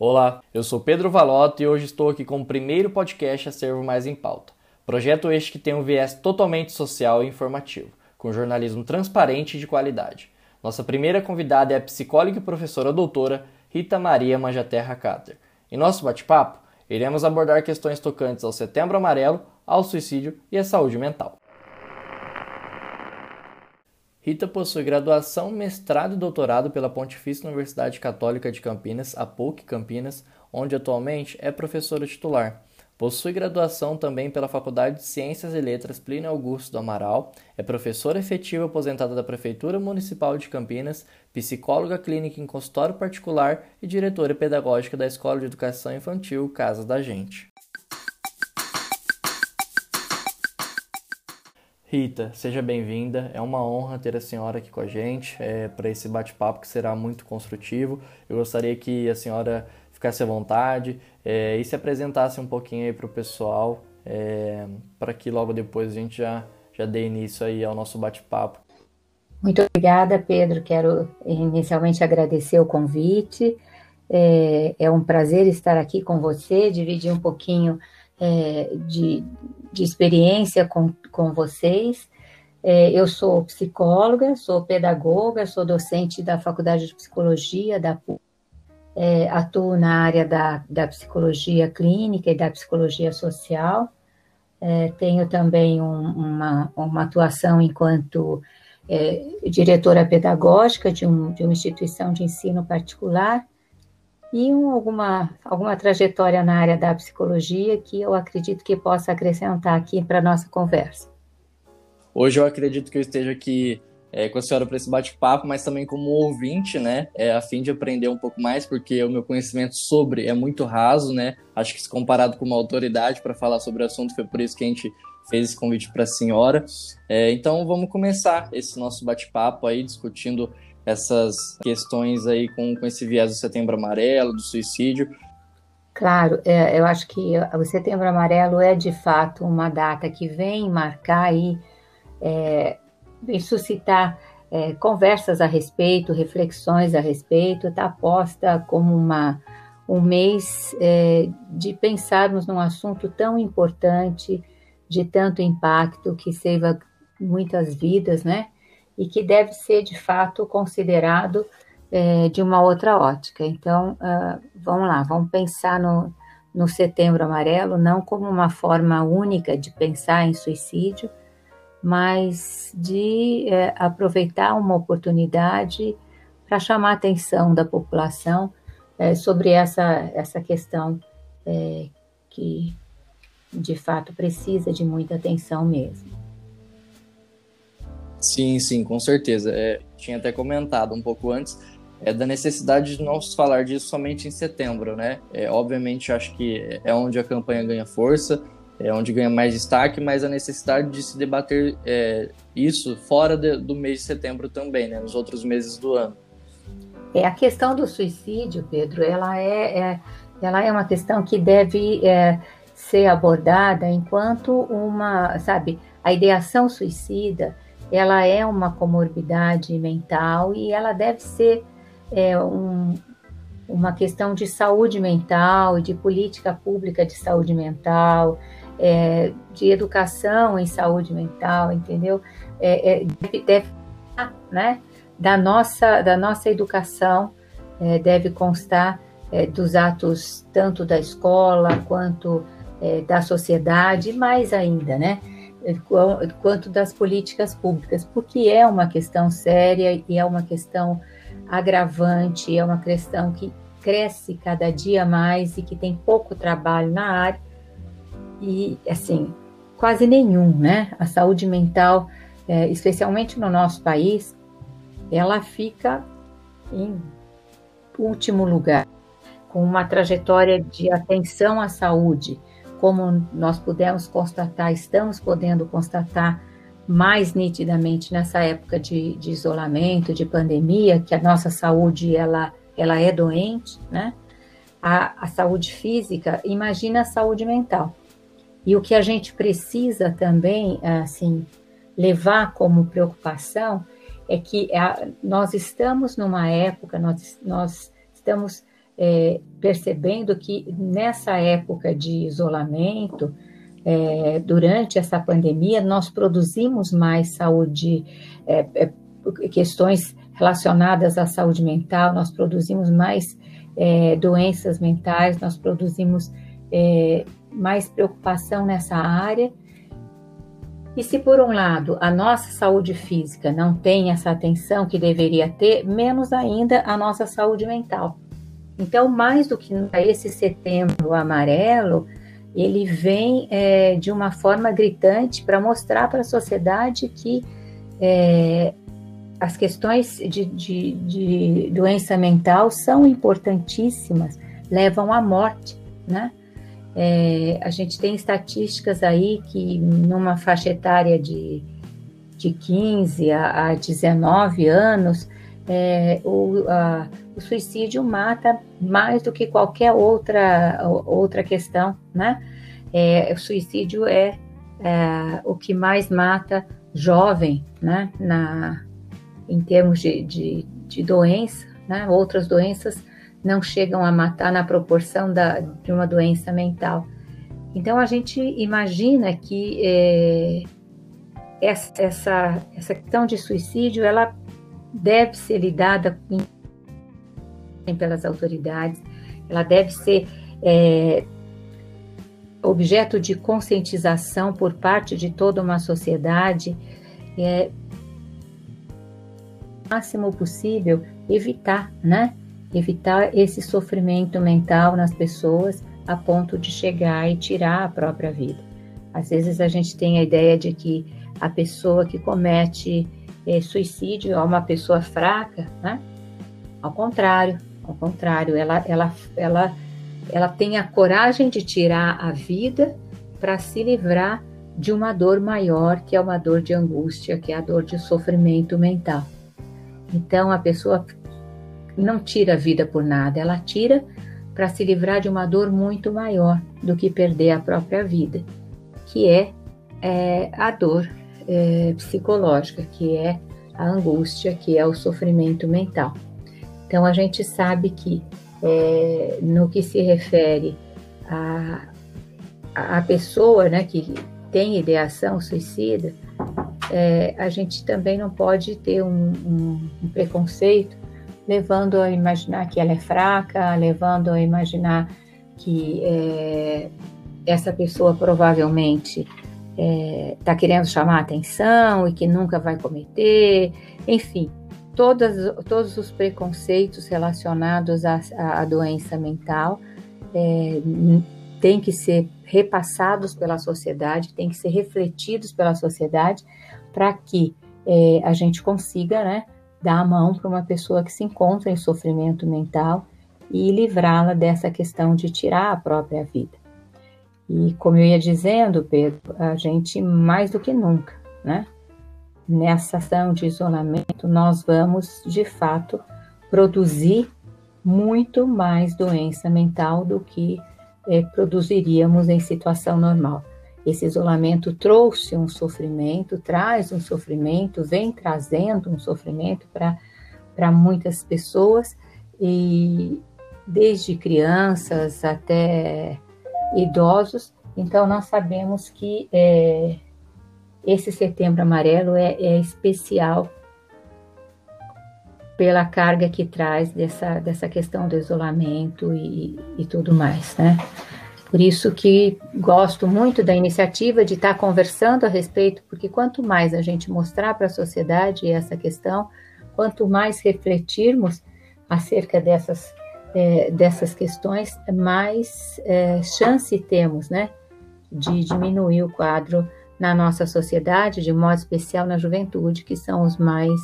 Olá, eu sou Pedro Valotto e hoje estou aqui com o primeiro podcast a Servo Mais em Pauta. Projeto este que tem um viés totalmente social e informativo, com jornalismo transparente e de qualidade. Nossa primeira convidada é a psicóloga e professora doutora Rita Maria Manjaterra Cater. Em nosso bate-papo, iremos abordar questões tocantes ao Setembro Amarelo, ao suicídio e à saúde mental. Rita possui graduação, mestrado e doutorado pela Pontifícia Universidade Católica de Campinas, a PUC Campinas, onde atualmente é professora titular. Possui graduação também pela Faculdade de Ciências e Letras Plínio Augusto do Amaral, é professora efetiva aposentada da Prefeitura Municipal de Campinas, psicóloga clínica em consultório particular e diretora pedagógica da Escola de Educação Infantil Casa da Gente. Rita, seja bem-vinda. É uma honra ter a senhora aqui com a gente é, para esse bate-papo que será muito construtivo. Eu gostaria que a senhora ficasse à vontade é, e se apresentasse um pouquinho aí para o pessoal, é, para que logo depois a gente já, já dê início aí ao nosso bate-papo. Muito obrigada, Pedro. Quero inicialmente agradecer o convite. É, é um prazer estar aqui com você, dividir um pouquinho é, de, de experiência com, com vocês. É, eu sou psicóloga, sou pedagoga, sou docente da Faculdade de Psicologia da PUC. É, atuo na área da, da psicologia clínica e da psicologia social. É, tenho também um, uma, uma atuação enquanto é, diretora pedagógica de, um, de uma instituição de ensino particular e um, alguma, alguma trajetória na área da psicologia que eu acredito que possa acrescentar aqui para a nossa conversa. Hoje eu acredito que eu esteja aqui é, com a senhora para esse bate-papo, mas também como ouvinte, né, é, a fim de aprender um pouco mais, porque o meu conhecimento sobre é muito raso, né, acho que se comparado com uma autoridade para falar sobre o assunto, foi por isso que a gente fez esse convite para a senhora. É, então vamos começar esse nosso bate-papo aí, discutindo essas questões aí com, com esse viés do Setembro Amarelo, do suicídio. Claro, é, eu acho que o Setembro Amarelo é de fato uma data que vem marcar aí, é, vem suscitar é, conversas a respeito, reflexões a respeito, está posta como uma, um mês é, de pensarmos num assunto tão importante, de tanto impacto, que seiva muitas vidas, né? E que deve ser de fato considerado é, de uma outra ótica. Então, uh, vamos lá, vamos pensar no, no Setembro Amarelo não como uma forma única de pensar em suicídio, mas de é, aproveitar uma oportunidade para chamar a atenção da população é, sobre essa, essa questão é, que de fato precisa de muita atenção mesmo. Sim, sim, com certeza. É, tinha até comentado um pouco antes é da necessidade de não falar disso somente em setembro, né? É, obviamente, acho que é onde a campanha ganha força, é onde ganha mais destaque, mas a necessidade de se debater é, isso fora de, do mês de setembro também, né? Nos outros meses do ano. É a questão do suicídio, Pedro. Ela é, é ela é uma questão que deve é, ser abordada enquanto uma, sabe, a ideação suicida ela é uma comorbidade mental e ela deve ser é, um, uma questão de saúde mental, de política pública de saúde mental, é, de educação em saúde mental, entendeu? É, é deve, deve, né, da nossa da nossa educação é, deve constar é, dos atos tanto da escola quanto da sociedade, mais ainda, né? Quanto das políticas públicas, porque é uma questão séria e é uma questão agravante, é uma questão que cresce cada dia mais e que tem pouco trabalho na área e assim quase nenhum, né? A saúde mental, é, especialmente no nosso país, ela fica em último lugar, com uma trajetória de atenção à saúde como nós pudemos constatar, estamos podendo constatar mais nitidamente nessa época de, de, isolamento, de pandemia, que a nossa saúde ela, ela é doente, né? A, a saúde física, imagina a saúde mental. E o que a gente precisa também, assim, levar como preocupação é que nós estamos numa época, nós, nós estamos é, percebendo que nessa época de isolamento, é, durante essa pandemia, nós produzimos mais saúde, é, é questões relacionadas à saúde mental, nós produzimos mais é, doenças mentais, nós produzimos é, mais preocupação nessa área. E se por um lado a nossa saúde física não tem essa atenção que deveria ter, menos ainda a nossa saúde mental. Então, mais do que esse setembro amarelo, ele vem é, de uma forma gritante para mostrar para a sociedade que é, as questões de, de, de, doença mental são importantíssimas, levam à morte, né? É, a gente tem estatísticas aí que numa faixa etária de, de 15 a, a 19 anos, é, o, a, o suicídio mata mais do que qualquer outra, outra questão, né? É, o suicídio é, é, o que mais mata jovem, né? Na, em termos de, de, de doença, né? Outras doenças não chegam a matar na proporção da, de uma doença mental. Então a gente imagina que é, essa, essa, essa questão de suicídio ela deve ser lidada pelas autoridades, ela deve ser é, objeto de conscientização por parte de toda uma sociedade, é, máximo possível evitar, né? Evitar esse sofrimento mental nas pessoas a ponto de chegar e tirar a própria vida. Às vezes a gente tem a ideia de que a pessoa que comete é, suicídio é uma pessoa fraca, né? Ao contrário, ao contrário, ela, ela, ela, ela tem a coragem de tirar a vida para se livrar de uma dor maior, que é uma dor de angústia, que é a dor de sofrimento mental. Então a pessoa não tira a vida por nada, ela tira para se livrar de uma dor muito maior do que perder a própria vida, que é, é a dor é, psicológica, que é a angústia, que é o sofrimento mental. Então a gente sabe que é, no que se refere a, a pessoa né, que tem ideação suicida, é, a gente também não pode ter um, um, um, preconceito levando a imaginar que ela é fraca, levando a imaginar que é, essa pessoa provavelmente está é, querendo chamar atenção e que nunca vai cometer, enfim, todas, todos os preconceitos relacionados à, à doença mental é, têm que ser repassados pela sociedade, têm que ser refletidos pela sociedade para que é, a gente consiga né, dar a mão para uma pessoa que se encontra em sofrimento mental e livrá-la dessa questão de tirar a própria vida. E como eu ia dizendo, Pedro, a gente mais do que nunca, né? Nessa ação de isolamento, nós vamos de fato produzir muito mais doença mental do que é, produziríamos em situação normal. Esse isolamento trouxe um sofrimento, traz um sofrimento, vem trazendo um sofrimento para muitas pessoas, e desde crianças até idosos. Então, nós sabemos que é, esse setembro amarelo é, é, especial pela carga que traz dessa, dessa questão do isolamento e, e tudo mais, né? Por isso que gosto muito da iniciativa de estar conversando a respeito, porque quanto mais a gente mostrar para a sociedade essa questão, quanto mais refletirmos acerca dessas é, dessas questões, mais é, chance temos, né, de diminuir o quadro na nossa sociedade, de modo especial na juventude, que são os mais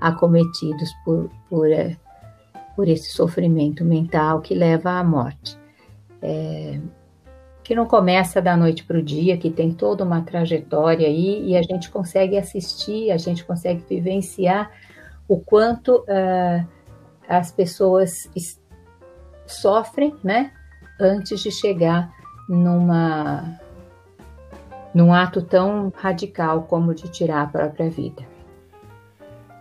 acometidos por, por, é, por esse sofrimento mental que leva à morte. É, que não começa da noite para o dia, que tem toda uma trajetória aí, e a gente consegue assistir, a gente consegue vivenciar o quanto uh, as pessoas sofrem, né, antes de chegar numa num ato tão radical como de tirar a própria vida.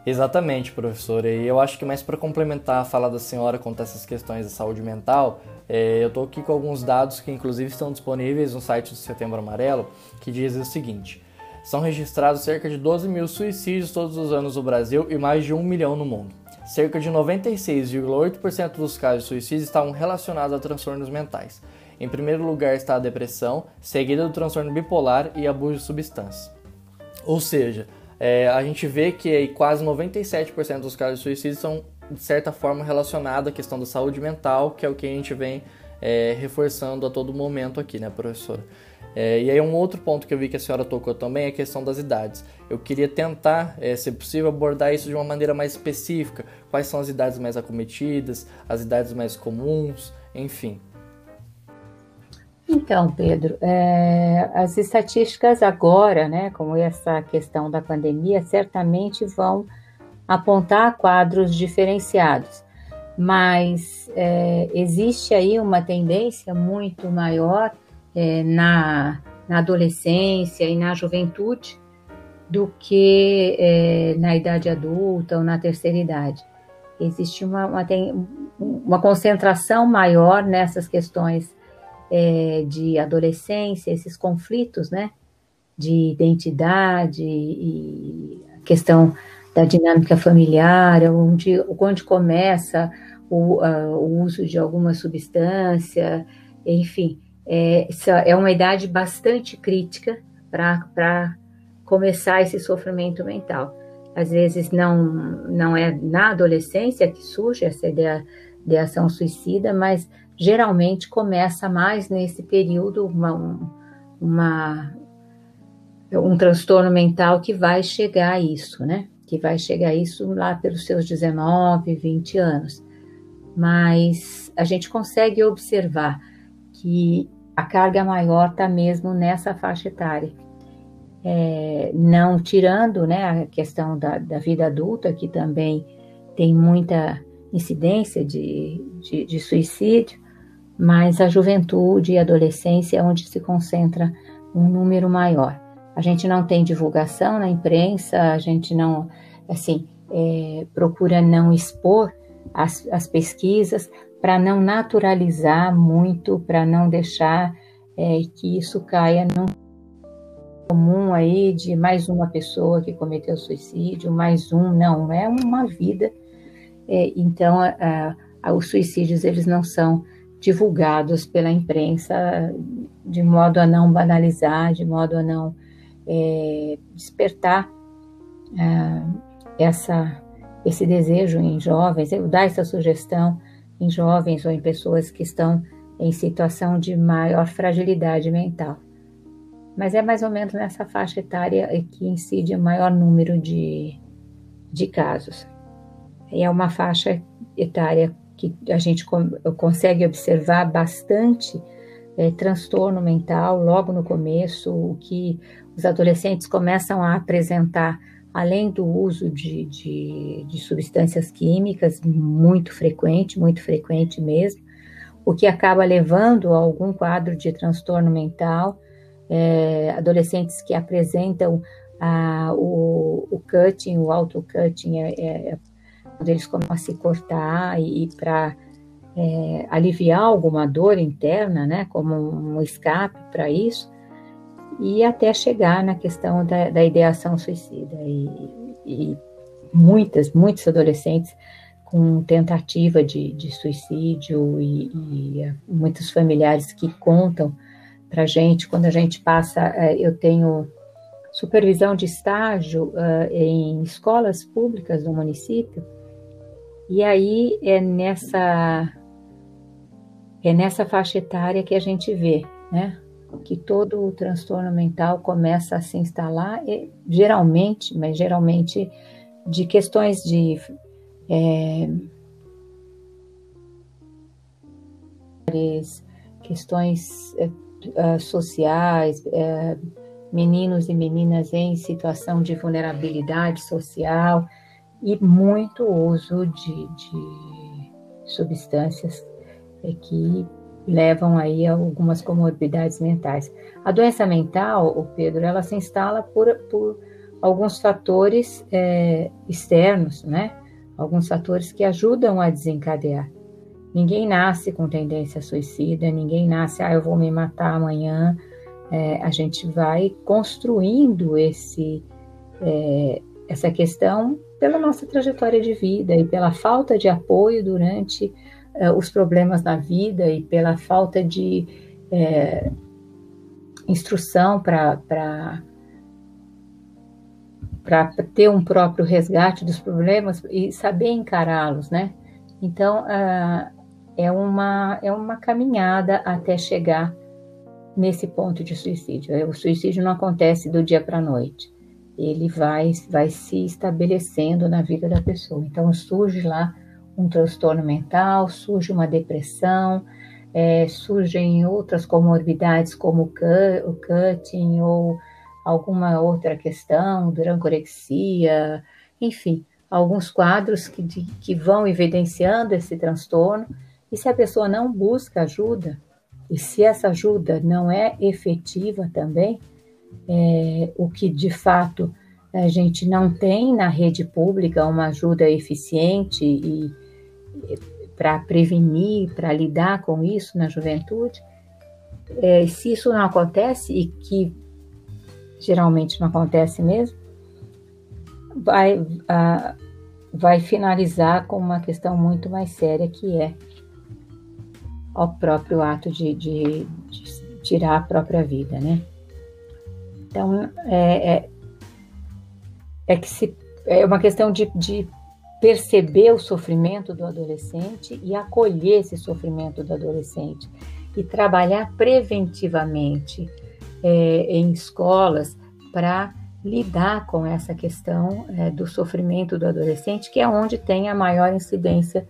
Exatamente, professora. E eu acho que mais para complementar a fala da senhora quanto a essas questões da saúde mental, é, eu estou aqui com alguns dados que inclusive estão disponíveis no site do Setembro Amarelo, que dizem o seguinte: são registrados cerca de 12 mil suicídios todos os anos no Brasil e mais de 1 milhão no mundo. Cerca de 96,8% dos casos de suicídio estavam relacionados a transtornos mentais. Em primeiro lugar está a depressão, seguida do transtorno bipolar e abuso de substâncias. Ou seja, é, a gente vê que quase 97% dos casos de suicídio são, de certa forma, relacionados à questão da saúde mental, que é o que a gente vem é, reforçando a todo momento aqui, né, professora? É, e aí um outro ponto que eu vi que a senhora tocou também é a questão das idades. Eu queria tentar, é, se possível, abordar isso de uma maneira mais específica. Quais são as idades mais acometidas, as idades mais comuns, enfim. Então, Pedro, é, as estatísticas agora, né, como essa questão da pandemia, certamente vão apontar quadros diferenciados, mas é, existe aí uma tendência muito maior é, na, na, adolescência e na juventude do que é, na idade adulta ou na terceira idade. Existe uma, uma, uma concentração maior nessas questões é, de adolescência, esses conflitos, né, de identidade e a questão da dinâmica familiar, onde, onde começa o, uh, o uso de alguma substância, enfim, é, é uma idade bastante crítica para começar esse sofrimento mental. Às vezes não, não é na adolescência que surge essa ideia de ação suicida, mas geralmente começa mais nesse período uma, uma, um transtorno mental que vai chegar a isso, né? Que vai chegar a isso lá pelos seus 19, 20 anos. Mas a gente consegue observar que a carga maior está mesmo nessa faixa etária. É, não tirando né, a questão da, da, vida adulta, que também tem muita incidência de, de, de suicídio, mas a juventude e adolescência é onde se concentra um número maior. A gente não tem divulgação na imprensa, a gente não, assim, é, procura não expor as, as pesquisas para não naturalizar muito, para não deixar é, que isso caia num comum aí de mais uma pessoa que cometeu suicídio, mais um, não, é uma vida. É, então, a, a, os suicídios eles não são divulgados pela imprensa de modo a não banalizar, de modo a não é, despertar é, essa, esse desejo em jovens, eu dar essa sugestão em jovens ou em pessoas que estão em situação de maior fragilidade mental. Mas é mais ou menos nessa faixa etária que incide o maior número de, de casos. E é uma faixa etária que a gente consegue observar bastante é, transtorno mental logo no começo, o que os adolescentes começam a apresentar, além do uso de, de, de substâncias químicas, muito frequente, muito frequente mesmo, o que acaba levando a algum quadro de transtorno mental, é, adolescentes que apresentam o, o cutting, o auto-cutting, é, é, quando eles começam a se cortar e, e para é, aliviar alguma dor interna, né, como um escape para isso, e até chegar na questão da, da ideação suicida. E, e, muitas, muitos adolescentes com tentativa de, de suicídio e, e, muitos familiares que contam para gente quando a gente passa, é, eu tenho supervisão de estágio uh, em escolas públicas do município e aí é nessa é nessa faixa etária que a gente vê, né? Que todo o transtorno mental começa a se instalar, e, geralmente, mas geralmente de questões de é, questões é, sociais, é, meninos e meninas em situação de vulnerabilidade social, e muito uso de, de substâncias que levam aí a algumas comorbidades mentais. A doença mental, o Pedro, ela se instala por, por alguns fatores é, externos, né? Alguns fatores que ajudam a desencadear. Ninguém nasce com tendência suicida, ninguém nasce, ah, eu vou me matar amanhã. É, a gente vai construindo esse, é, essa questão pela nossa trajetória de vida e pela falta de apoio durante é, os problemas na vida e pela falta de é, instrução para ter um próprio resgate dos problemas e saber encará-los, né? Então, uh, é, uma, é uma caminhada até chegar nesse ponto de suicídio. O suicídio não acontece do dia para a noite. Ele vai, vai se estabelecendo na vida da pessoa. Então, surge lá um transtorno mental, surge uma depressão, é, surgem outras comorbidades como o cutting ou alguma outra questão, durancorexia, enfim, alguns quadros que, de, que vão evidenciando esse transtorno. E se a pessoa não busca ajuda, e se essa ajuda não é efetiva também, é, o que de fato a gente não tem na rede pública uma ajuda eficiente e, para prevenir, para lidar com isso na juventude, é, se isso não acontece e que geralmente não acontece mesmo, vai, a, vai finalizar com uma questão muito mais séria que é o próprio ato de, de, de tirar a própria vida, né? Então, é, é, é, que se, é uma questão de, de perceber o sofrimento do adolescente e acolher esse sofrimento do adolescente e trabalhar preventivamente é, em escolas para lidar com essa questão é, do sofrimento do adolescente, que é onde tem a maior incidência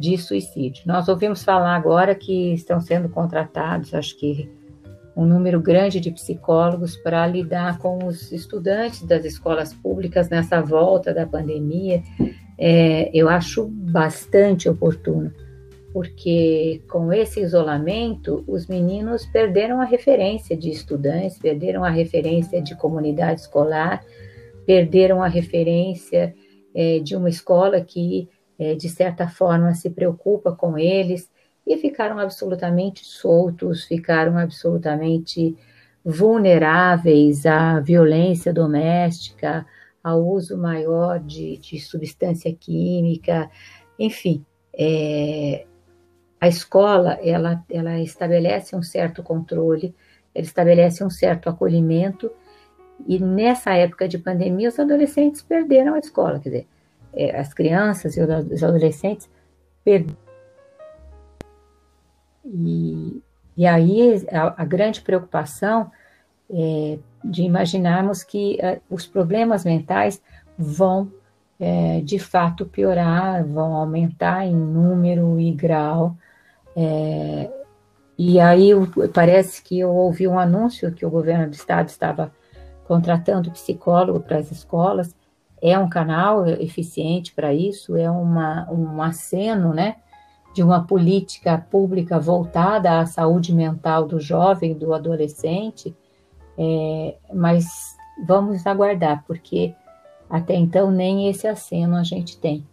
de suicídio. Nós ouvimos falar agora que estão sendo contratados, acho que um número grande de psicólogos para lidar com os estudantes das escolas públicas nessa volta da pandemia. É, eu acho bastante oportuno porque com esse isolamento, os meninos perderam a referência de estudantes, perderam a referência de comunidade escolar, perderam a referência é, de uma escola que, é, de certa forma, se preocupa com eles e ficaram absolutamente soltos, ficaram absolutamente vulneráveis à violência doméstica, ao uso maior de, de substância química, enfim. É, a escola, ela, ela estabelece um certo controle, ela estabelece um certo acolhimento, e nessa época de pandemia, os adolescentes perderam a escola, quer dizer, é, as crianças e os adolescentes perderam. E, e aí a, a grande preocupação é de imaginarmos que uh, os problemas mentais vão é, de fato piorar, vão aumentar em número e grau é, e aí parece que eu ouvi um anúncio que o governo do estado estava contratando psicólogo para as escolas. É um canal eficiente para isso, é uma, um aceno, né, de uma política pública voltada à saúde mental do jovem, do adolescente. É, mas vamos aguardar, porque até então nem esse aceno a gente tem.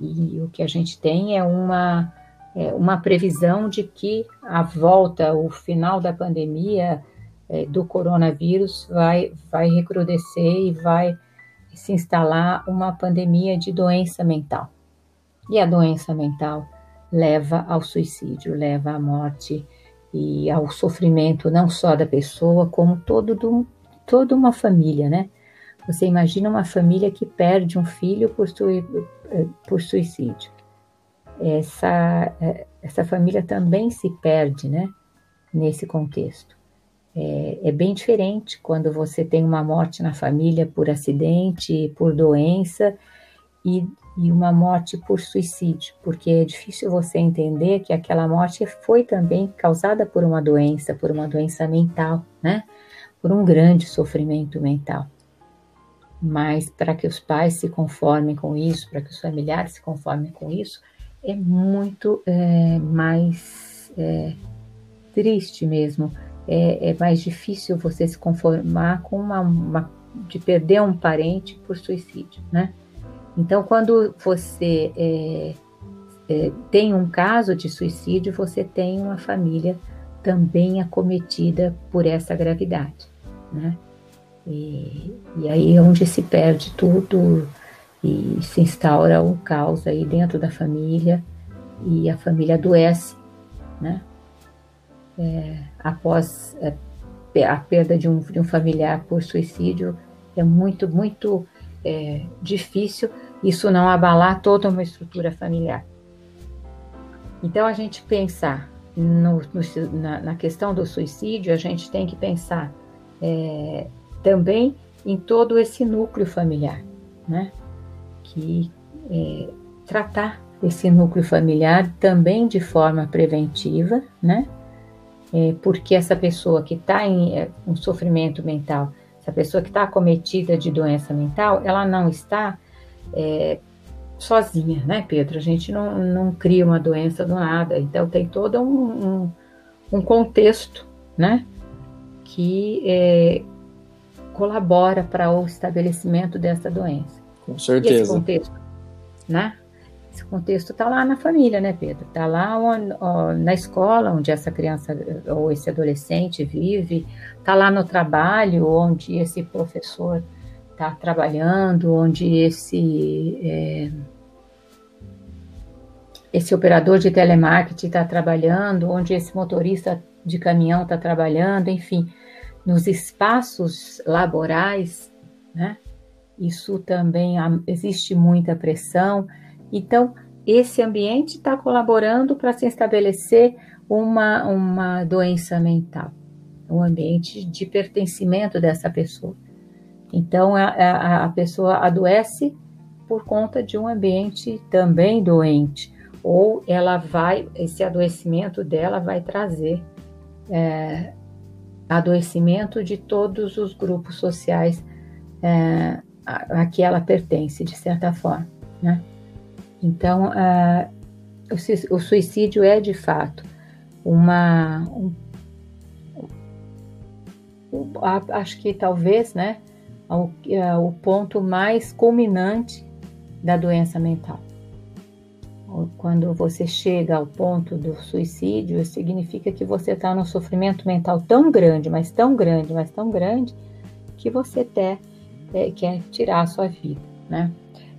E o que a gente tem é uma é, uma previsão de que a volta, o final da pandemia é, do coronavírus vai, vai recrudescer e vai se instalar uma pandemia de doença mental. E a doença mental leva ao suicídio, leva à morte e ao sofrimento não só da pessoa, como todo do, toda uma família, né? Você imagina uma família que perde um filho por, por suicídio essa, é, essa família também se perde, né? Nesse contexto. É, é, bem diferente quando você tem uma morte na família por acidente, por doença e, e uma morte por suicídio, porque é difícil você entender que aquela morte foi também causada por uma doença, por uma doença mental, né? Por um grande sofrimento mental. Mas para que os pais se conformem com isso, para que os familiares se conformem com isso, é muito é, mais é, triste mesmo. É, é, mais difícil você se conformar com uma, uma, de perder um parente por suicídio, né? Então, quando você é, é, tem um caso de suicídio, você tem uma família também acometida por essa gravidade, né? E, e aí é onde se perde tudo e se instaura um caos aí dentro da família e a família adoece, né? É, após é, a perda de um, de um familiar por suicídio é muito, muito é, difícil isso não abalar toda uma estrutura familiar. Então, a gente pensar no, no, na, na, questão do suicídio, a gente tem que pensar é, também em todo esse núcleo familiar, né? Que é, tratar esse núcleo familiar também de forma preventiva, né? É, porque essa pessoa que está em é, um sofrimento mental, essa pessoa que está acometida de doença mental, ela não está é, sozinha, né, Pedro? A gente não, não cria uma doença do nada, então tem todo um, um, um contexto, né, que é, colabora para o estabelecimento dessa doença. Com certeza. E esse contexto, né? Esse contexto está lá na família, né, Pedro? Está lá na escola onde essa criança ou esse adolescente vive, está lá no trabalho onde esse professor está trabalhando, onde esse é, esse operador de telemarketing está trabalhando, onde esse motorista de caminhão está trabalhando, enfim, nos espaços laborais, né? Isso também existe muita pressão. Então, esse ambiente está colaborando para se estabelecer uma, uma doença mental, um ambiente de pertencimento dessa pessoa. Então, a, a, a pessoa adoece por conta de um ambiente também doente, ou ela vai, esse adoecimento dela vai trazer é, adoecimento de todos os grupos sociais é, a, a, que ela pertence, de certa forma, né? Então, é, o, o, suicídio é de fato uma, um, um, acho que talvez, né, ao, ao ponto mais culminante da doença mental. Quando você chega ao ponto do suicídio, significa que você está num sofrimento mental tão grande, mas tão grande, mas tão grande, que você até é, quer tirar a sua vida, né?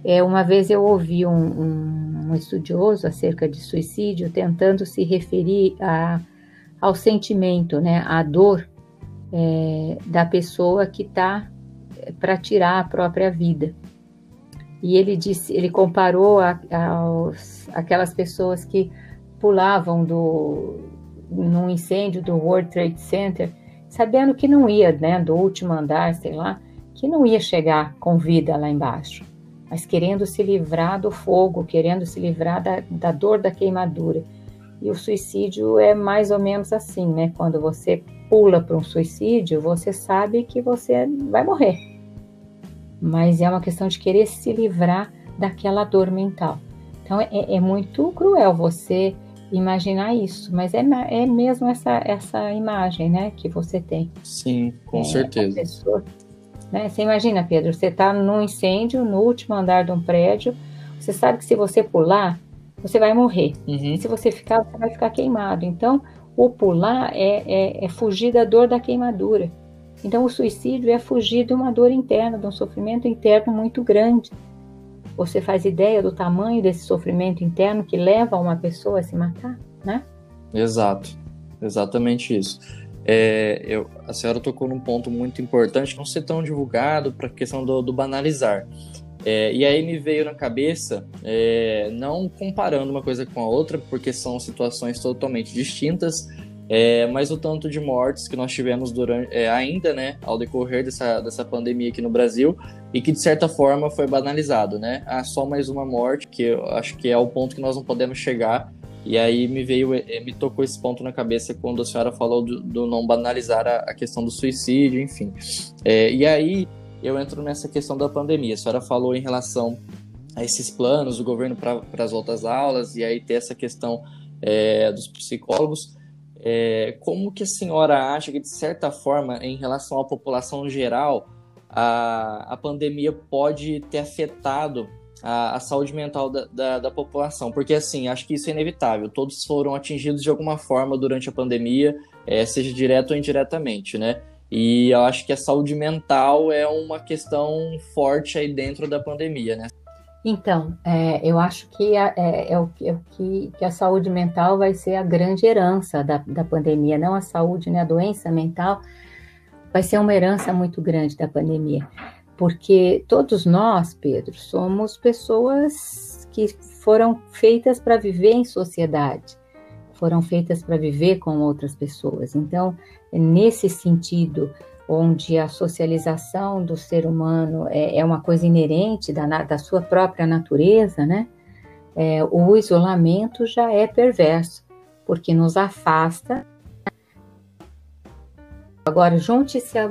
É, uma vez eu ouvi um, um, um, estudioso acerca de suicídio tentando se referir a, ao sentimento, né, à dor é, da pessoa que está para tirar a própria vida. E ele disse, ele comparou a, aos, aquelas pessoas que pulavam do num incêndio do World Trade Center, sabendo que não ia, né, do último andar, sei lá, que não ia chegar com vida lá embaixo, mas querendo se livrar do fogo, querendo se livrar da, da dor da queimadura. E o suicídio é mais ou menos assim, né? Quando você pula para um suicídio, você sabe que você vai morrer mas é uma questão de querer se livrar daquela dor mental. Então é, é muito cruel você imaginar isso, mas é, é mesmo essa, essa imagem né, que você tem. Sim, com é, certeza. Pessoa, né? Você imagina, Pedro, você está num incêndio no último andar de um prédio, você sabe que se você pular, você vai morrer. Uhum. Se você ficar, você vai ficar queimado. Então, o pular é, é, é fugir da dor da queimadura. Então, o suicídio é fugir de uma dor interna, de um sofrimento interno muito grande. Você faz ideia do tamanho desse sofrimento interno que leva uma pessoa a se matar, né? Exato, exatamente isso. É, eu, a senhora tocou num ponto muito importante, não ser tão divulgado para a questão do, do banalizar. É, e aí me veio na cabeça, é, não comparando uma coisa com a outra, porque são situações totalmente distintas, é, mas o tanto de mortes que nós tivemos durante, é, ainda, né, ao decorrer dessa, dessa pandemia aqui no Brasil, e que de certa forma foi banalizado, né? Ah, só mais uma morte, que eu acho que é o ponto que nós não podemos chegar. E aí me veio, é, me tocou esse ponto na cabeça quando a senhora falou do, do não banalizar a, a, questão do suicídio, enfim. É, e aí eu entro nessa questão da pandemia. A senhora falou em relação a esses planos do governo para as outras aulas, e aí ter essa questão é, dos psicólogos. É, como que a senhora acha que, de certa forma, em relação à população geral, a, a pandemia pode ter afetado a, a saúde mental da, da, da, população, porque assim, acho que isso é inevitável. Todos foram atingidos de alguma forma durante a pandemia, é, seja direto ou indiretamente, né? E eu acho que a saúde mental é uma questão forte aí dentro da pandemia, né? Então, é, eu acho que a, é, é, o, é o que, que, a saúde mental vai ser a grande herança da, da pandemia, não a saúde, né? A doença mental vai ser uma herança muito grande da pandemia, porque todos nós, Pedro, somos pessoas que foram feitas para viver em sociedade, foram feitas para viver com outras pessoas. Então, nesse sentido, onde a socialização do ser humano é, é uma coisa inerente da, da, sua própria natureza, né? É, o isolamento já é perverso, porque nos afasta. Agora, junte-se a,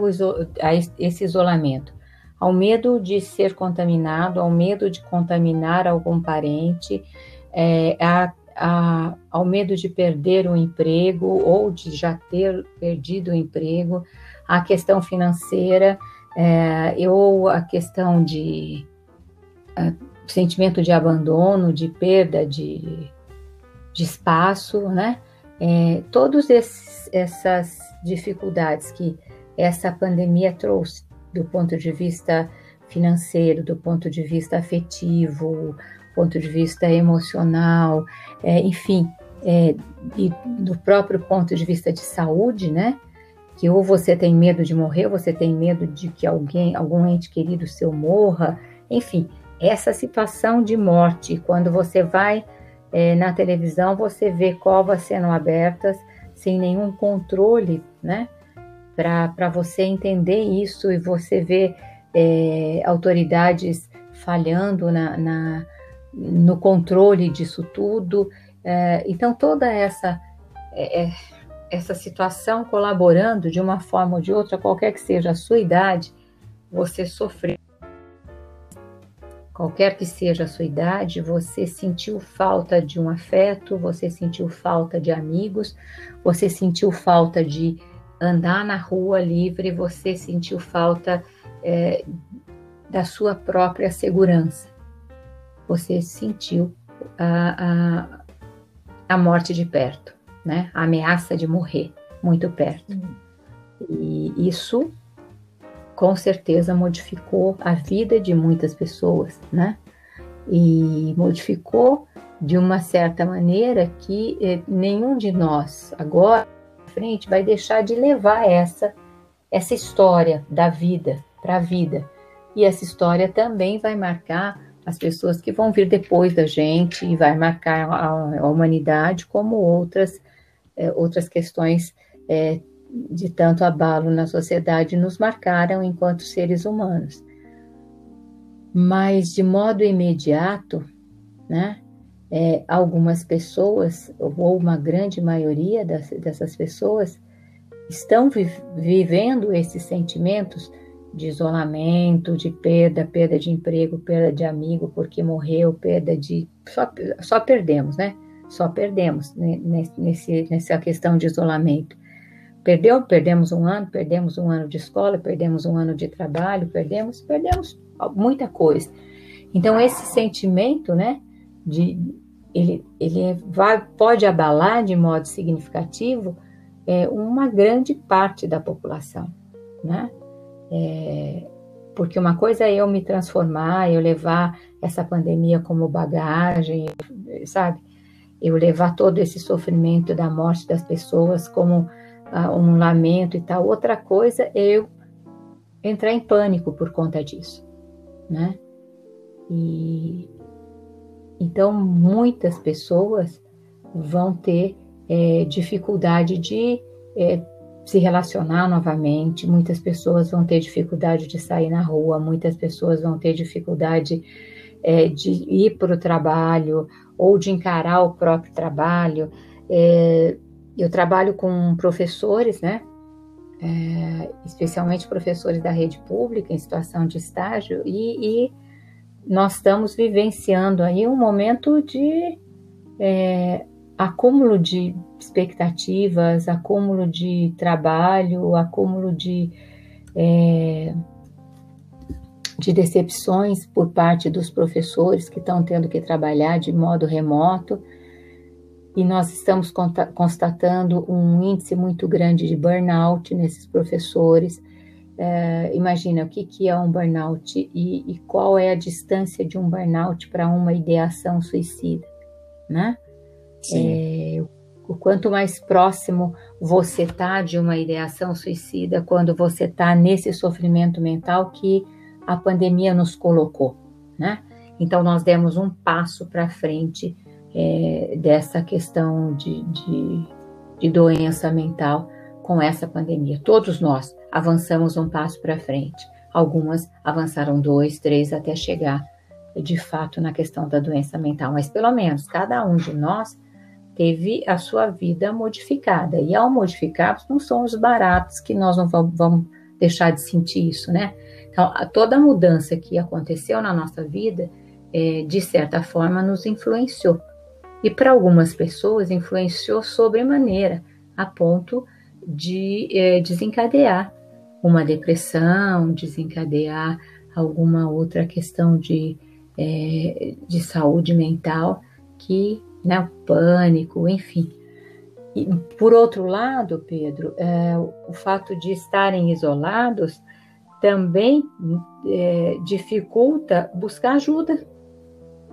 esse isolamento ao medo de ser contaminado, ao medo de contaminar algum parente, é, a, a, ao medo de perder o emprego ou de já ter perdido o emprego, a questão financeira, é, ou a questão de a, sentimento de abandono, de perda de, de espaço, né? É, todas essas dificuldades que essa pandemia trouxe do ponto de vista financeiro, do ponto de vista afetivo, ponto de vista emocional, é, enfim, é, e do próprio ponto de vista de saúde, né? Que ou você tem medo de morrer, ou você tem medo de que alguém, algum ente querido seu morra, enfim, essa situação de morte, quando você vai é, na televisão, você vê covas sendo abertas sem nenhum controle, né? Para você entender isso e você vê é, autoridades falhando na, na, no controle disso tudo. É, então, toda essa é, é, essa situação colaborando de uma forma ou de outra, qualquer que seja a sua idade, você sofreu. Qualquer que seja a sua idade, você sentiu falta de um afeto, você sentiu falta de amigos, você sentiu falta de andar na rua livre, você sentiu falta é, da sua própria segurança. Você sentiu a, a, a morte de perto né? A ameaça de morrer muito perto. E isso com certeza modificou a vida de muitas pessoas, né? E modificou de uma certa maneira que eh, nenhum de nós agora frente vai deixar de levar essa essa história da vida para a vida. E essa história também vai marcar as pessoas que vão vir depois da gente e vai marcar a, a humanidade como outras é, outras questões é, de tanto abalo na sociedade nos marcaram enquanto seres humanos. Mas, de modo imediato, né, é, algumas pessoas, ou uma grande maioria das, dessas pessoas, estão vi vivendo esses sentimentos de isolamento, de perda, perda de emprego, perda de amigo porque morreu, perda de. Só, só perdemos, né? Só perdemos nesse, nessa questão de isolamento. Perdeu, perdemos um ano, perdemos um ano de escola, perdemos um ano de trabalho, perdemos, perdemos muita coisa. Então esse sentimento, né, de ele, ele vai, pode abalar de modo significativo é, uma grande parte da população, né? É, porque uma coisa é eu me transformar, eu levar essa pandemia como bagagem, sabe? Eu levar todo esse sofrimento da morte das pessoas como uh, um lamento e tal. Outra coisa é eu entrar em pânico por conta disso, né? E então muitas pessoas vão ter é, dificuldade de é, se relacionar novamente, muitas pessoas vão ter dificuldade de sair na rua, muitas pessoas vão ter dificuldade é, de ir para o trabalho ou de encarar o próprio trabalho. É, eu trabalho com professores, né? É, especialmente professores da rede pública em situação de estágio, e, e nós estamos vivenciando aí um momento de é, acúmulo de expectativas, acúmulo de trabalho, acúmulo de é, de decepções por parte dos professores que estão tendo que trabalhar de modo remoto. E nós estamos constatando um índice muito grande de burnout nesses professores. É, imagina o que, que é um burnout e, e qual é a distância de um burnout para uma ideação suicida, né? É, o quanto mais próximo você está de uma ideação suicida, quando você está nesse sofrimento mental que a pandemia nos colocou, né? Então, nós demos um passo para frente é, dessa questão de, de, de doença mental com essa pandemia. Todos nós avançamos um passo para frente. Algumas avançaram dois, três, até chegar de fato na questão da doença mental, mas pelo menos cada um de nós teve a sua vida modificada. E ao modificarmos, não somos baratos que nós não vamos deixar de sentir isso, né? Então, toda mudança que aconteceu na nossa vida, é, de certa forma, nos influenciou. E para algumas pessoas, influenciou sobremaneira, a ponto de é, desencadear uma depressão, desencadear alguma outra questão de, é, de saúde mental que, né, o pânico, enfim. E, por outro lado, Pedro, é, o fato de estarem isolados também é, dificulta buscar ajuda,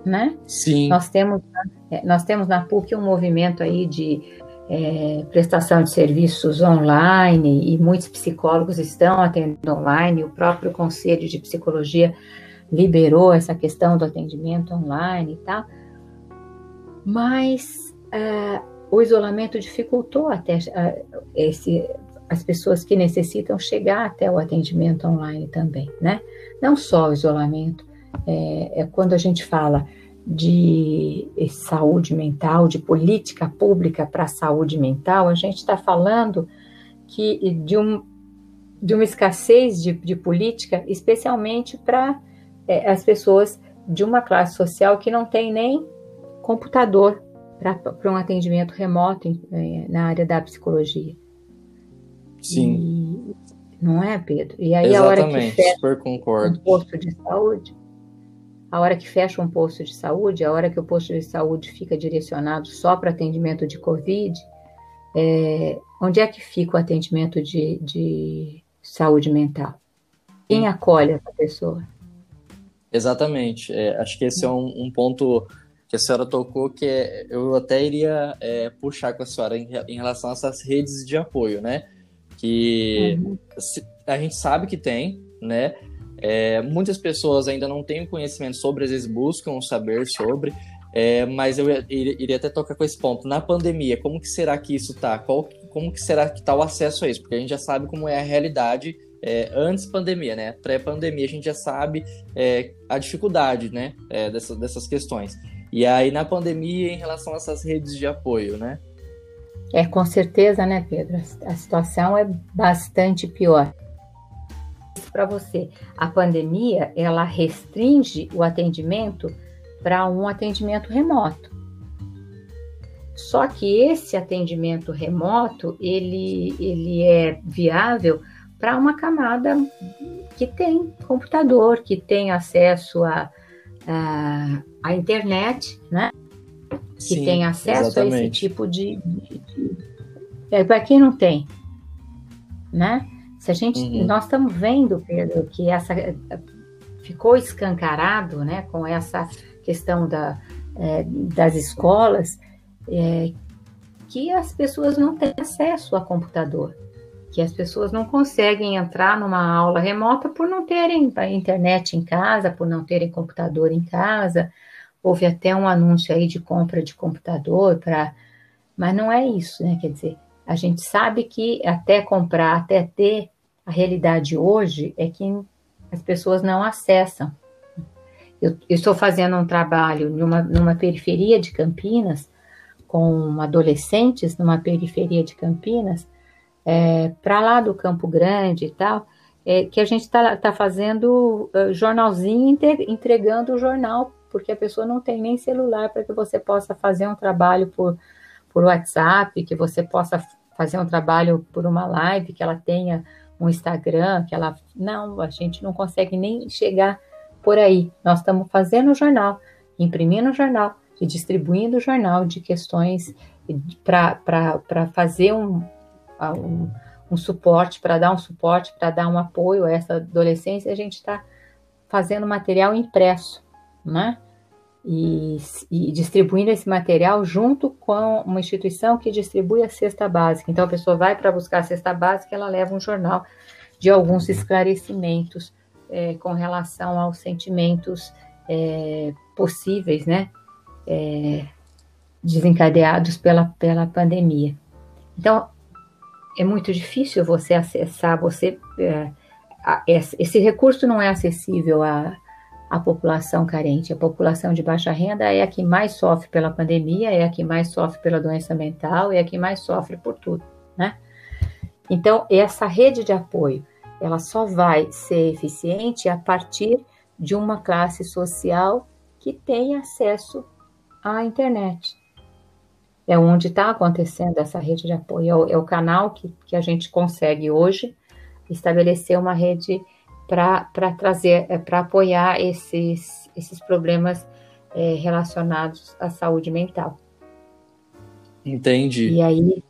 né? Sim. Nós temos, é, nós temos na PUC um movimento aí de é, prestação de serviços online e muitos psicólogos estão atendendo online. O próprio Conselho de Psicologia liberou essa questão do atendimento online e tal. Mas é, o isolamento dificultou até é, esse, as pessoas que necessitam chegar até o atendimento online também, né? Não só o isolamento, é, é quando a gente fala de saúde mental, de política pública para a saúde mental, a gente está falando que de, um, de uma escassez de, de política, especialmente para é, as pessoas de uma classe social que não tem nem computador para um atendimento remoto em, é, na área da psicologia. Sim. E, não é, Pedro? E aí Exatamente, a hora que fecha super concordo. um posto de saúde, a hora que fecha um posto de saúde, a hora que o posto de saúde fica direcionado só para atendimento de Covid, é, onde é que fica o atendimento de, de saúde mental? Quem acolhe essa pessoa? Exatamente. É, acho que esse é um, um, ponto que a senhora tocou que é, eu até iria é, puxar com a senhora em, em relação a essas redes de apoio, né? Que uhum. a gente sabe que tem, né? É, muitas pessoas ainda não têm conhecimento sobre, às vezes buscam saber sobre, é, mas eu iria até tocar com esse ponto. Na pandemia, como que será que isso tá? Qual, como que será que tá o acesso a isso? Porque a gente já sabe como é a realidade é, antes pandemia, né? Pré-pandemia a gente já sabe é, a dificuldade, né? É, dessas, dessas questões. E aí na pandemia em relação a essas redes de apoio, né? É, com certeza, né, Pedro? A situação é bastante pior. Para você, a pandemia ela restringe o atendimento para um atendimento remoto. Só que esse atendimento remoto ele, ele é viável para uma camada que tem computador, que tem acesso à a, a, a, internet, né? Que Sim, tem acesso exatamente. a esse tipo de. de, de... É, para quem não tem, né? Se a gente, uhum. nós estamos vendo, Pedro, que essa ficou escancarado, né, com essa questão da, é, das escolas, é, que as pessoas não têm acesso a computador, que as pessoas não conseguem entrar numa aula remota por não terem internet em casa, por não terem computador em casa, Houve até um anúncio aí de compra de computador para. Mas não é isso, né? Quer dizer, a gente sabe que até comprar, até ter, a realidade hoje é que as pessoas não acessam. Eu, eu estou fazendo um trabalho numa, numa periferia de Campinas, com adolescentes numa periferia de Campinas, é, para lá do Campo Grande e tal, é, que a gente está tá fazendo uh, jornalzinho, entregando o jornal porque a pessoa não tem nem celular para que você possa fazer um trabalho por, por WhatsApp, que você possa fazer um trabalho por uma live, que ela tenha um Instagram, que ela. Não, a gente não consegue nem chegar por aí. Nós estamos fazendo o jornal, imprimindo o jornal e distribuindo o jornal de questões para fazer um, um, um suporte, para dar um suporte, para dar um apoio a essa adolescência, a gente está fazendo material impresso, né? E, e, distribuindo esse material junto com uma instituição que distribui a cesta básica. Então a pessoa vai para buscar a cesta básica, ela leva um jornal de alguns esclarecimentos é, com relação aos sentimentos é, possíveis, né? É, desencadeados pela, pela pandemia. Então, é muito difícil você acessar, você é, esse recurso não é acessível à, à população carente. A população de baixa renda é a que mais sofre pela pandemia, é a que mais sofre pela doença mental, é a que mais sofre por tudo, né? Então, essa rede de apoio, ela só vai ser eficiente a partir de uma classe social que tem acesso à internet. É onde está acontecendo essa rede de apoio, é o, é o canal que, que a gente consegue hoje estabelecer uma rede para trazer, é, para apoiar esses, esses problemas é, relacionados à saúde mental. Entendi. E aí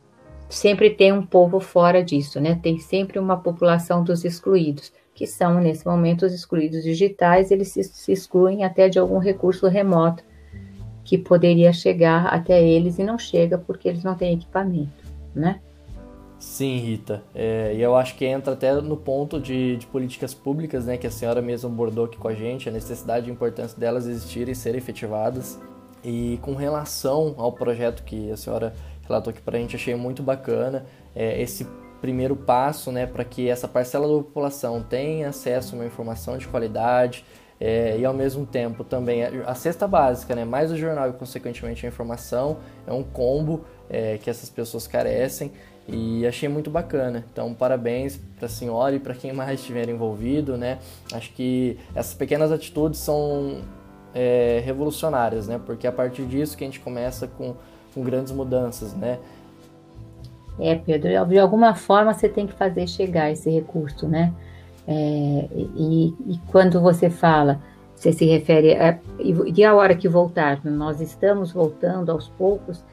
sempre tem um povo fora disso, né? Tem sempre uma população dos excluídos, que são, nesse momento, os excluídos digitais, eles se, se excluem até de algum recurso remoto que poderia chegar até eles e não chega porque eles não têm equipamento, né? Sim, Rita. É, e eu acho que entra até no ponto de, de, políticas públicas, né, que a senhora mesmo abordou aqui com a gente, a necessidade e a importância delas existirem e serem efetivadas. E com relação ao projeto que a senhora relatou aqui para a gente, achei muito bacana é, esse primeiro passo né, para que essa parcela da população tenha acesso a uma informação de qualidade é, e ao mesmo tempo também a cesta básica, né, mais o jornal e consequentemente a informação, é um combo é, que essas pessoas carecem e achei muito bacana. Então, parabéns para a senhora e para quem mais estiver envolvido, né? Acho que essas pequenas atitudes são é, revolucionárias, né? Porque é a partir disso que a gente começa com, com grandes mudanças, né? É, Pedro, de alguma forma você tem que fazer chegar esse recurso, né? É, e, e, quando você fala, você se refere a, e a hora que voltar, nós estamos voltando aos poucos,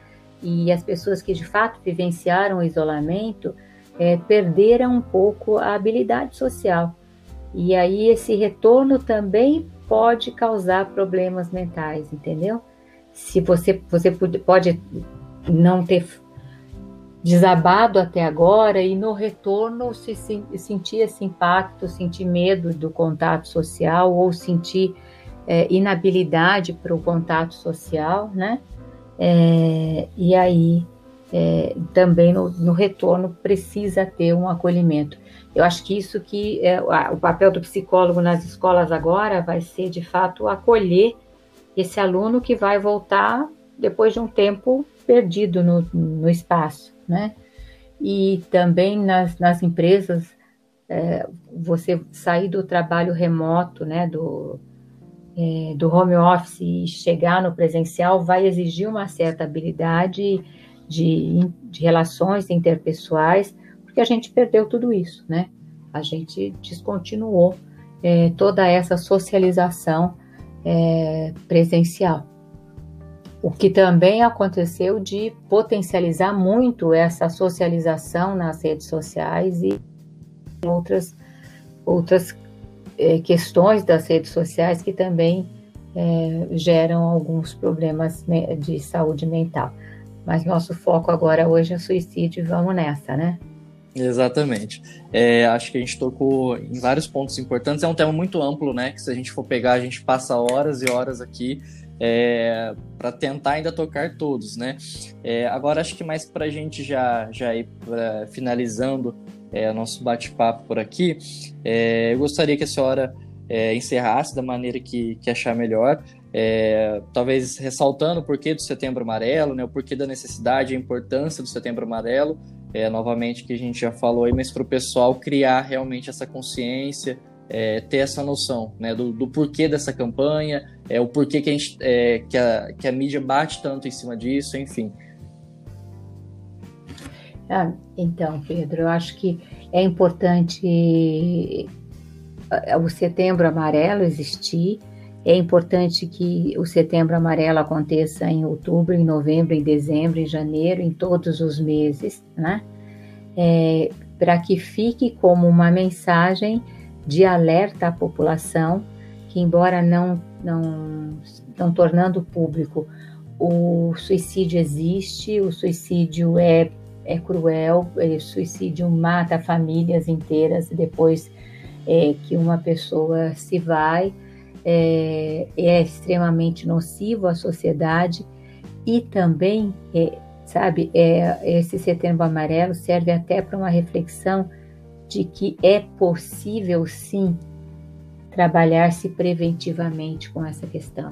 e as pessoas que de fato vivenciaram o isolamento é, perderam um pouco a habilidade social. E aí esse retorno também pode causar problemas mentais, entendeu? Se você, você pode não ter desabado até agora e no retorno se, se sentir esse impacto, sentir medo do contato social ou sentir é, inabilidade para o contato social, né? É, e aí é, também no, no, retorno precisa ter um acolhimento. Eu acho que isso que é, o papel do psicólogo nas escolas agora vai ser de fato acolher esse aluno que vai voltar depois de um tempo perdido no, no espaço, né? E também nas, nas empresas, é, você sair do trabalho remoto, né, do, é, do home office e chegar no presencial vai exigir uma certa habilidade de, de relações interpessoais, porque a gente perdeu tudo isso, né? A gente descontinuou é, toda essa socialização é, presencial. O que também aconteceu de potencializar muito essa socialização nas redes sociais e outras, outras é, questões das redes sociais que também é, geram alguns problemas de saúde mental. Mas nosso foco agora hoje é suicídio e vamos nessa, né? Exatamente. É, acho que a gente tocou em vários pontos importantes. É um tema muito amplo, né? Que se a gente for pegar, a gente passa horas e horas aqui é, para tentar ainda tocar todos, né? É, agora acho que mais para a gente já, já ir pra, finalizando é, nosso bate-papo por aqui, é, eu gostaria que a senhora é, encerrasse da maneira que, que achar melhor, é, talvez ressaltando o porquê do Setembro Amarelo, né, o porquê da necessidade, a importância do Setembro Amarelo, é, novamente que a gente já falou aí, mas para o pessoal criar realmente essa consciência, é, ter essa noção né, do, do, porquê dessa campanha, é, o porquê que a, gente, é, que, a, que a mídia bate tanto em cima disso, enfim. Ah, então, Pedro, eu acho que é importante eh, o Setembro Amarelo existir. É importante que o Setembro Amarelo aconteça em outubro, em novembro, em dezembro, em janeiro, em todos os meses, né? É, Para que fique como uma mensagem de alerta à população que, embora não, não, não tornando público, o suicídio existe, o suicídio é, é cruel, o suicídio mata famílias inteiras depois é, que uma pessoa se vai, é, é, extremamente nocivo à sociedade e também, é, sabe, é, esse setembro amarelo serve até para uma reflexão de que é possível sim trabalhar-se preventivamente com essa questão.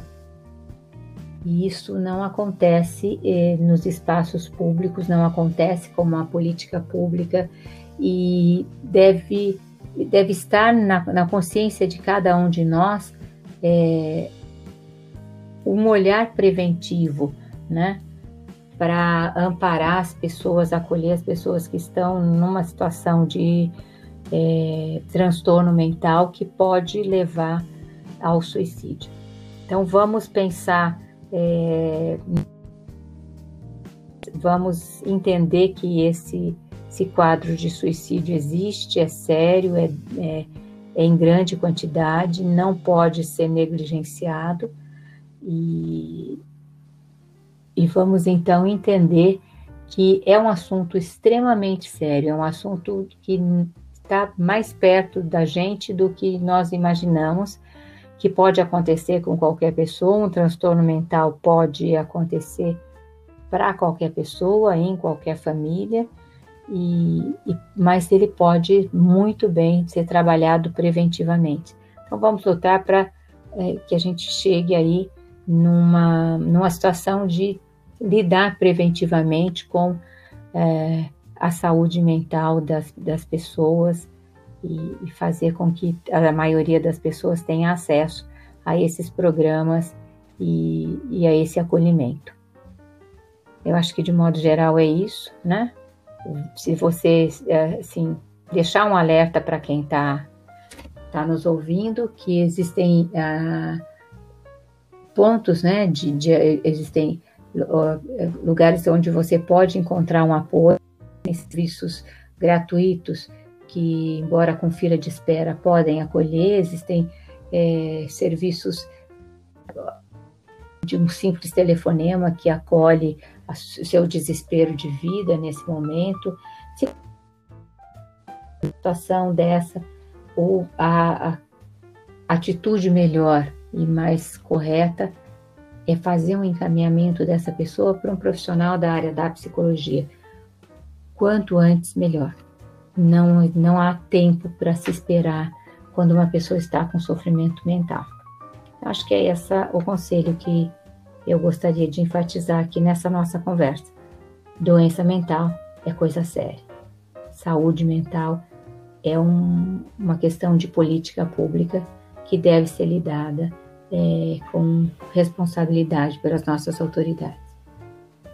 E isso não acontece eh, nos espaços públicos, não acontece como uma política pública e deve, deve estar na, na consciência de cada um de nós é, um olhar preventivo, né? Para amparar as pessoas, acolher as pessoas que estão numa situação de é, transtorno mental que pode levar ao suicídio. Então, vamos pensar, é, vamos entender que esse, esse quadro de suicídio existe, é sério, é, é, é em grande quantidade, não pode ser negligenciado. E, e vamos então entender que é um assunto extremamente sério, é um assunto que está mais perto da gente do que nós imaginamos, que pode acontecer com qualquer pessoa, um transtorno mental pode acontecer para qualquer pessoa, em qualquer família, e, e, mas ele pode muito bem ser trabalhado preventivamente. Então vamos lutar para é, que a gente chegue aí numa, numa situação de lidar preventivamente com é, a saúde mental das, das pessoas e, e fazer com que a maioria das pessoas tenha acesso a esses programas e, e, a esse acolhimento. Eu acho que de modo geral é isso, né? Se você, assim, deixar um alerta para quem está tá nos ouvindo, que existem ah, pontos, né? De, de, existem lugares onde você pode encontrar um apoio serviços gratuitos que, embora com fila de espera, podem acolher, existem é, serviços de um simples telefonema que acolhe o seu desespero de vida nesse momento. Se a situação dessa, ou a, a atitude melhor e mais correta é fazer um encaminhamento dessa pessoa para um profissional da área da psicologia quanto antes melhor. Não, não há tempo para se esperar quando uma pessoa está com sofrimento mental. Acho que é esse o conselho que eu gostaria de enfatizar aqui nessa nossa conversa. Doença mental é coisa séria. Saúde mental é um, uma questão de política pública que deve ser lidada é, com responsabilidade pelas nossas autoridades.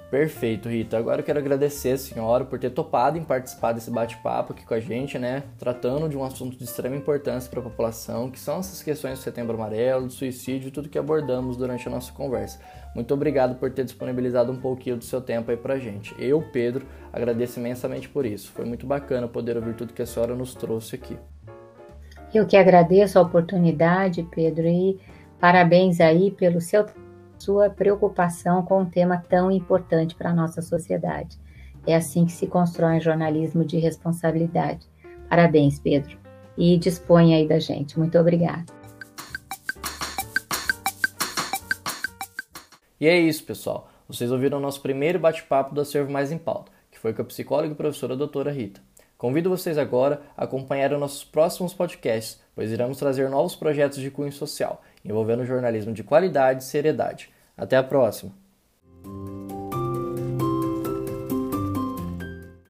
Perfeito, Rita. Agora eu quero agradecer a senhora por ter topado em participar desse bate-papo aqui com a gente, né? Tratando de um assunto de extrema importância para a população, que são essas questões do Setembro Amarelo, do suicídio, tudo que abordamos durante a nossa conversa. Muito obrigado por ter disponibilizado um pouquinho do seu tempo aí pra gente. Eu, Pedro, agradeço imensamente por isso. Foi muito bacana poder ouvir tudo que a senhora nos trouxe aqui. Eu que agradeço a oportunidade, Pedro, e parabéns aí pelo seu sua preocupação com um tema tão importante para a nossa sociedade. É assim que se constrói um jornalismo de responsabilidade. Parabéns, Pedro. E disponha aí da gente. Muito obrigada. E é isso, pessoal. Vocês ouviram o nosso primeiro bate-papo do Acervo Mais em Pauta, que foi com a psicóloga e professora doutora Rita. Convido vocês agora a acompanhar os nossos próximos podcasts, pois iremos trazer novos projetos de cunho social, envolvendo jornalismo de qualidade e seriedade. Até a próxima!